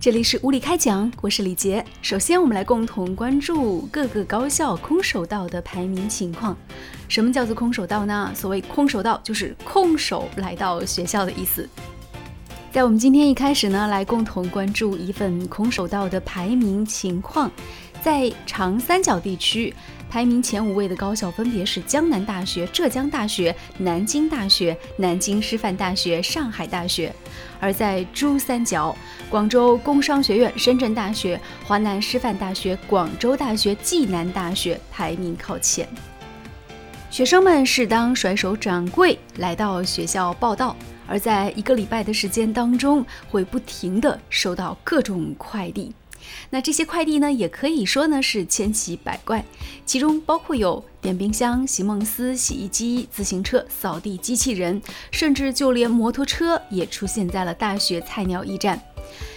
这里是物理开讲，我是李杰。首先，我们来共同关注各个高校空手道的排名情况。什么叫做空手道呢？所谓空手道，就是空手来到学校的意思。在我们今天一开始呢，来共同关注一份空手道的排名情况。在长三角地区，排名前五位的高校分别是江南大学、浙江大学、南京大学、南京师范大学、上海大学；而在珠三角，广州工商学院、深圳大学、华南师范大学、广州大学、暨南大学排名靠前。学生们是当甩手掌柜来到学校报到，而在一个礼拜的时间当中，会不停的收到各种快递。那这些快递呢，也可以说呢是千奇百怪，其中包括有电冰箱、席梦思、洗衣机、自行车、扫地机器人，甚至就连摩托车也出现在了大学菜鸟驿站。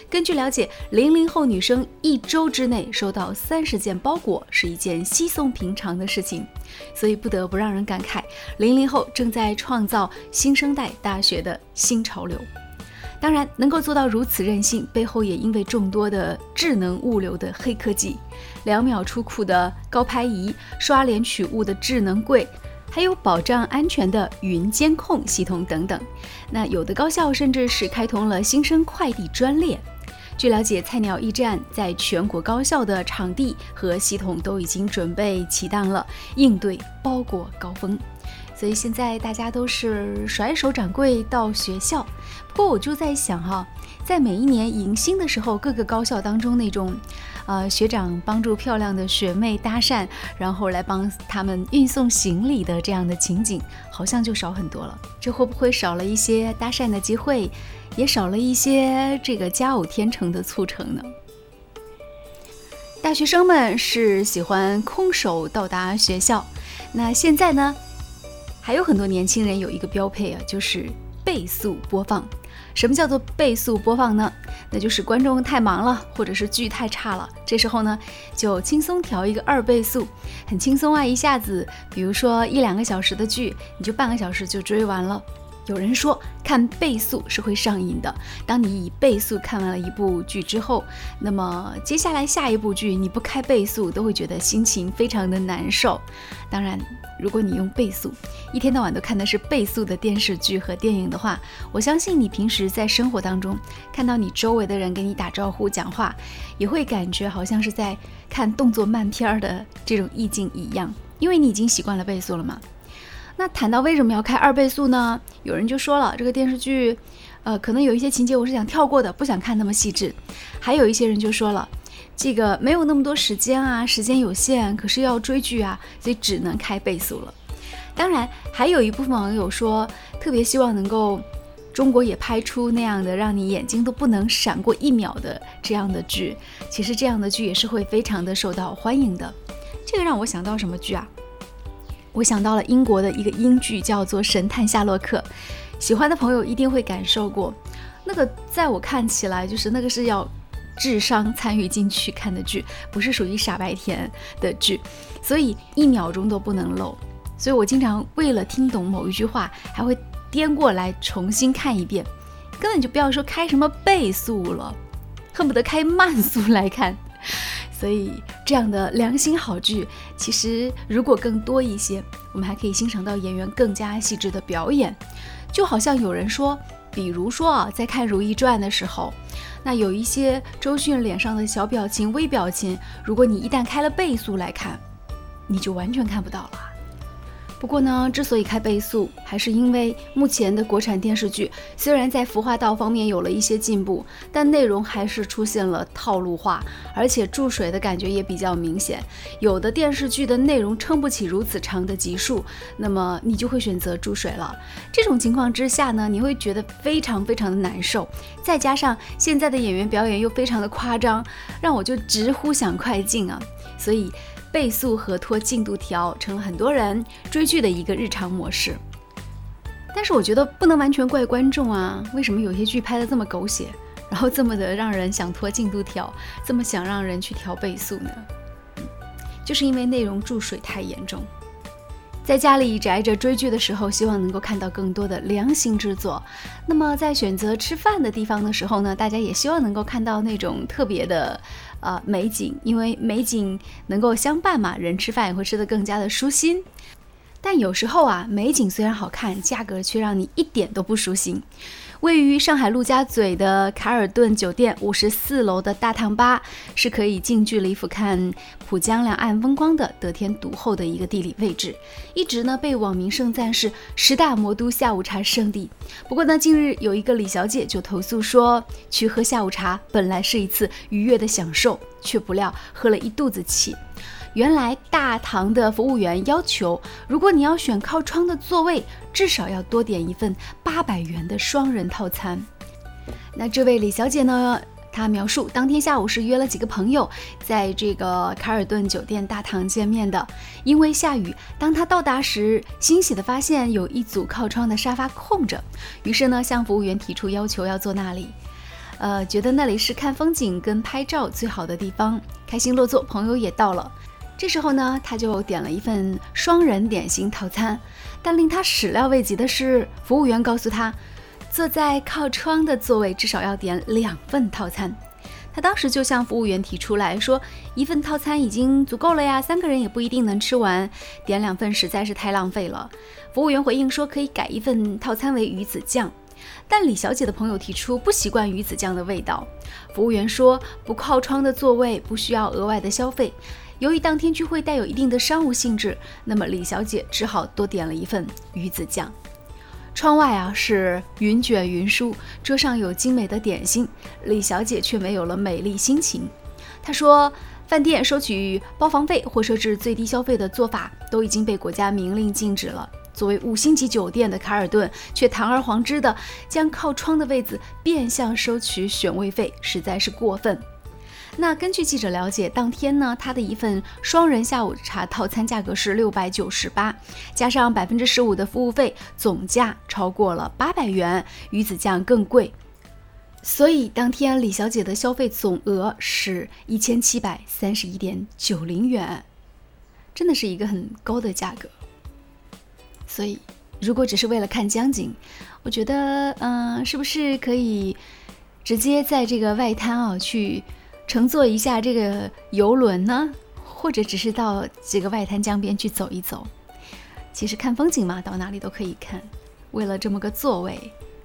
根据了解，零零后女生一周之内收到三十件包裹是一件稀松平常的事情，所以不得不让人感慨，零零后正在创造新生代大学的新潮流。当然，能够做到如此任性，背后也因为众多的智能物流的黑科技，两秒出库的高拍仪、刷脸取物的智能柜，还有保障安全的云监控系统等等。那有的高校甚至是开通了新生快递专列。据了解，菜鸟驿站在全国高校的场地和系统都已经准备齐当了，应对包裹高峰。所以现在大家都是甩手掌柜到学校。不过我就在想哈，在每一年迎新的时候，各个高校当中那种，呃，学长帮助漂亮的学妹搭讪，然后来帮他们运送行李的这样的情景，好像就少很多了。这会不会少了一些搭讪的机会，也少了一些这个佳偶天成的促成呢？大学生们是喜欢空手到达学校，那现在呢？还有很多年轻人有一个标配啊，就是倍速播放。什么叫做倍速播放呢？那就是观众太忙了，或者是剧太差了，这时候呢，就轻松调一个二倍速，很轻松啊，一下子，比如说一两个小时的剧，你就半个小时就追完了。有人说看倍速是会上瘾的。当你以倍速看完了一部剧之后，那么接下来下一部剧你不开倍速都会觉得心情非常的难受。当然，如果你用倍速，一天到晚都看的是倍速的电视剧和电影的话，我相信你平时在生活当中看到你周围的人给你打招呼、讲话，也会感觉好像是在看动作慢片儿的这种意境一样，因为你已经习惯了倍速了嘛。那谈到为什么要开二倍速呢？有人就说了，这个电视剧，呃，可能有一些情节我是想跳过的，不想看那么细致。还有一些人就说了，这个没有那么多时间啊，时间有限，可是要追剧啊，所以只能开倍速了。当然，还有一部分网友说，特别希望能够中国也拍出那样的让你眼睛都不能闪过一秒的这样的剧。其实这样的剧也是会非常的受到欢迎的。这个让我想到什么剧啊？我想到了英国的一个英剧，叫做《神探夏洛克》，喜欢的朋友一定会感受过。那个在我看起来，就是那个是要智商参与进去看的剧，不是属于傻白甜的剧，所以一秒钟都不能漏。所以我经常为了听懂某一句话，还会颠过来重新看一遍，根本就不要说开什么倍速了，恨不得开慢速来看。所以，这样的良心好剧，其实如果更多一些，我们还可以欣赏到演员更加细致的表演。就好像有人说，比如说啊，在看《如懿传》的时候，那有一些周迅脸上的小表情、微表情，如果你一旦开了倍速来看，你就完全看不到了。不过呢，之所以开倍速，还是因为目前的国产电视剧虽然在服化道方面有了一些进步，但内容还是出现了套路化，而且注水的感觉也比较明显。有的电视剧的内容撑不起如此长的集数，那么你就会选择注水了。这种情况之下呢，你会觉得非常非常的难受。再加上现在的演员表演又非常的夸张，让我就直呼想快进啊！所以。倍速和拖进度条成了很多人追剧的一个日常模式，但是我觉得不能完全怪观众啊，为什么有些剧拍的这么狗血，然后这么的让人想拖进度条，这么想让人去调倍速呢？就是因为内容注水太严重。在家里宅着追剧的时候，希望能够看到更多的良心之作。那么在选择吃饭的地方的时候呢，大家也希望能够看到那种特别的呃美景，因为美景能够相伴嘛，人吃饭也会吃得更加的舒心。但有时候啊，美景虽然好看，价格却让你一点都不舒心。位于上海陆家嘴的卡尔顿酒店五十四楼的大堂吧，是可以近距离俯瞰浦江两岸风光的得天独厚的一个地理位置，一直呢被网民盛赞是十大魔都下午茶圣地。不过呢，近日有一个李小姐就投诉说，去喝下午茶本来是一次愉悦的享受，却不料喝了一肚子气。原来大堂的服务员要求，如果你要选靠窗的座位，至少要多点一份八百元的双人套餐。那这位李小姐呢？她描述当天下午是约了几个朋友，在这个卡尔顿酒店大堂见面的。因为下雨，当她到达时，欣喜地发现有一组靠窗的沙发空着，于是呢，向服务员提出要求要坐那里。呃，觉得那里是看风景跟拍照最好的地方，开心落座，朋友也到了。这时候呢，他就点了一份双人点心套餐，但令他始料未及的是，服务员告诉他，坐在靠窗的座位至少要点两份套餐。他当时就向服务员提出来说，一份套餐已经足够了呀，三个人也不一定能吃完，点两份实在是太浪费了。服务员回应说，可以改一份套餐为鱼子酱，但李小姐的朋友提出不习惯鱼子酱的味道。服务员说，不靠窗的座位不需要额外的消费。由于当天聚会带有一定的商务性质，那么李小姐只好多点了一份鱼子酱。窗外啊是云卷云舒，桌上有精美的点心，李小姐却没有了美丽心情。她说，饭店收取包房费或设置最低消费的做法都已经被国家明令禁止了。作为五星级酒店的卡尔顿，却堂而皇之的将靠窗的位子变相收取选位费，实在是过分。那根据记者了解，当天呢，他的一份双人下午茶套餐价格是六百九十八，加上百分之十五的服务费，总价超过了八百元，鱼子酱更贵。所以当天李小姐的消费总额是一千七百三十一点九零元，真的是一个很高的价格。所以如果只是为了看江景，我觉得，嗯，是不是可以直接在这个外滩啊去？乘坐一下这个游轮呢，或者只是到这个外滩江边去走一走。其实看风景嘛，到哪里都可以看。为了这么个座位，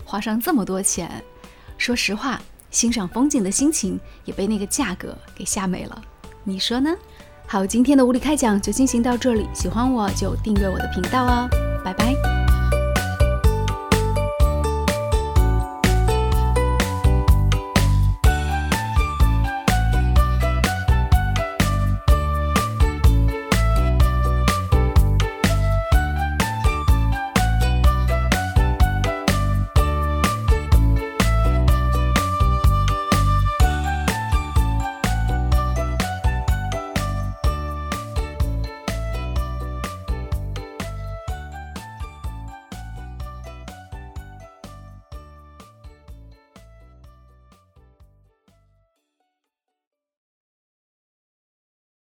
花上这么多钱，说实话，欣赏风景的心情也被那个价格给吓没了。你说呢？好，今天的无理开讲就进行到这里。喜欢我就订阅我的频道哦，拜拜。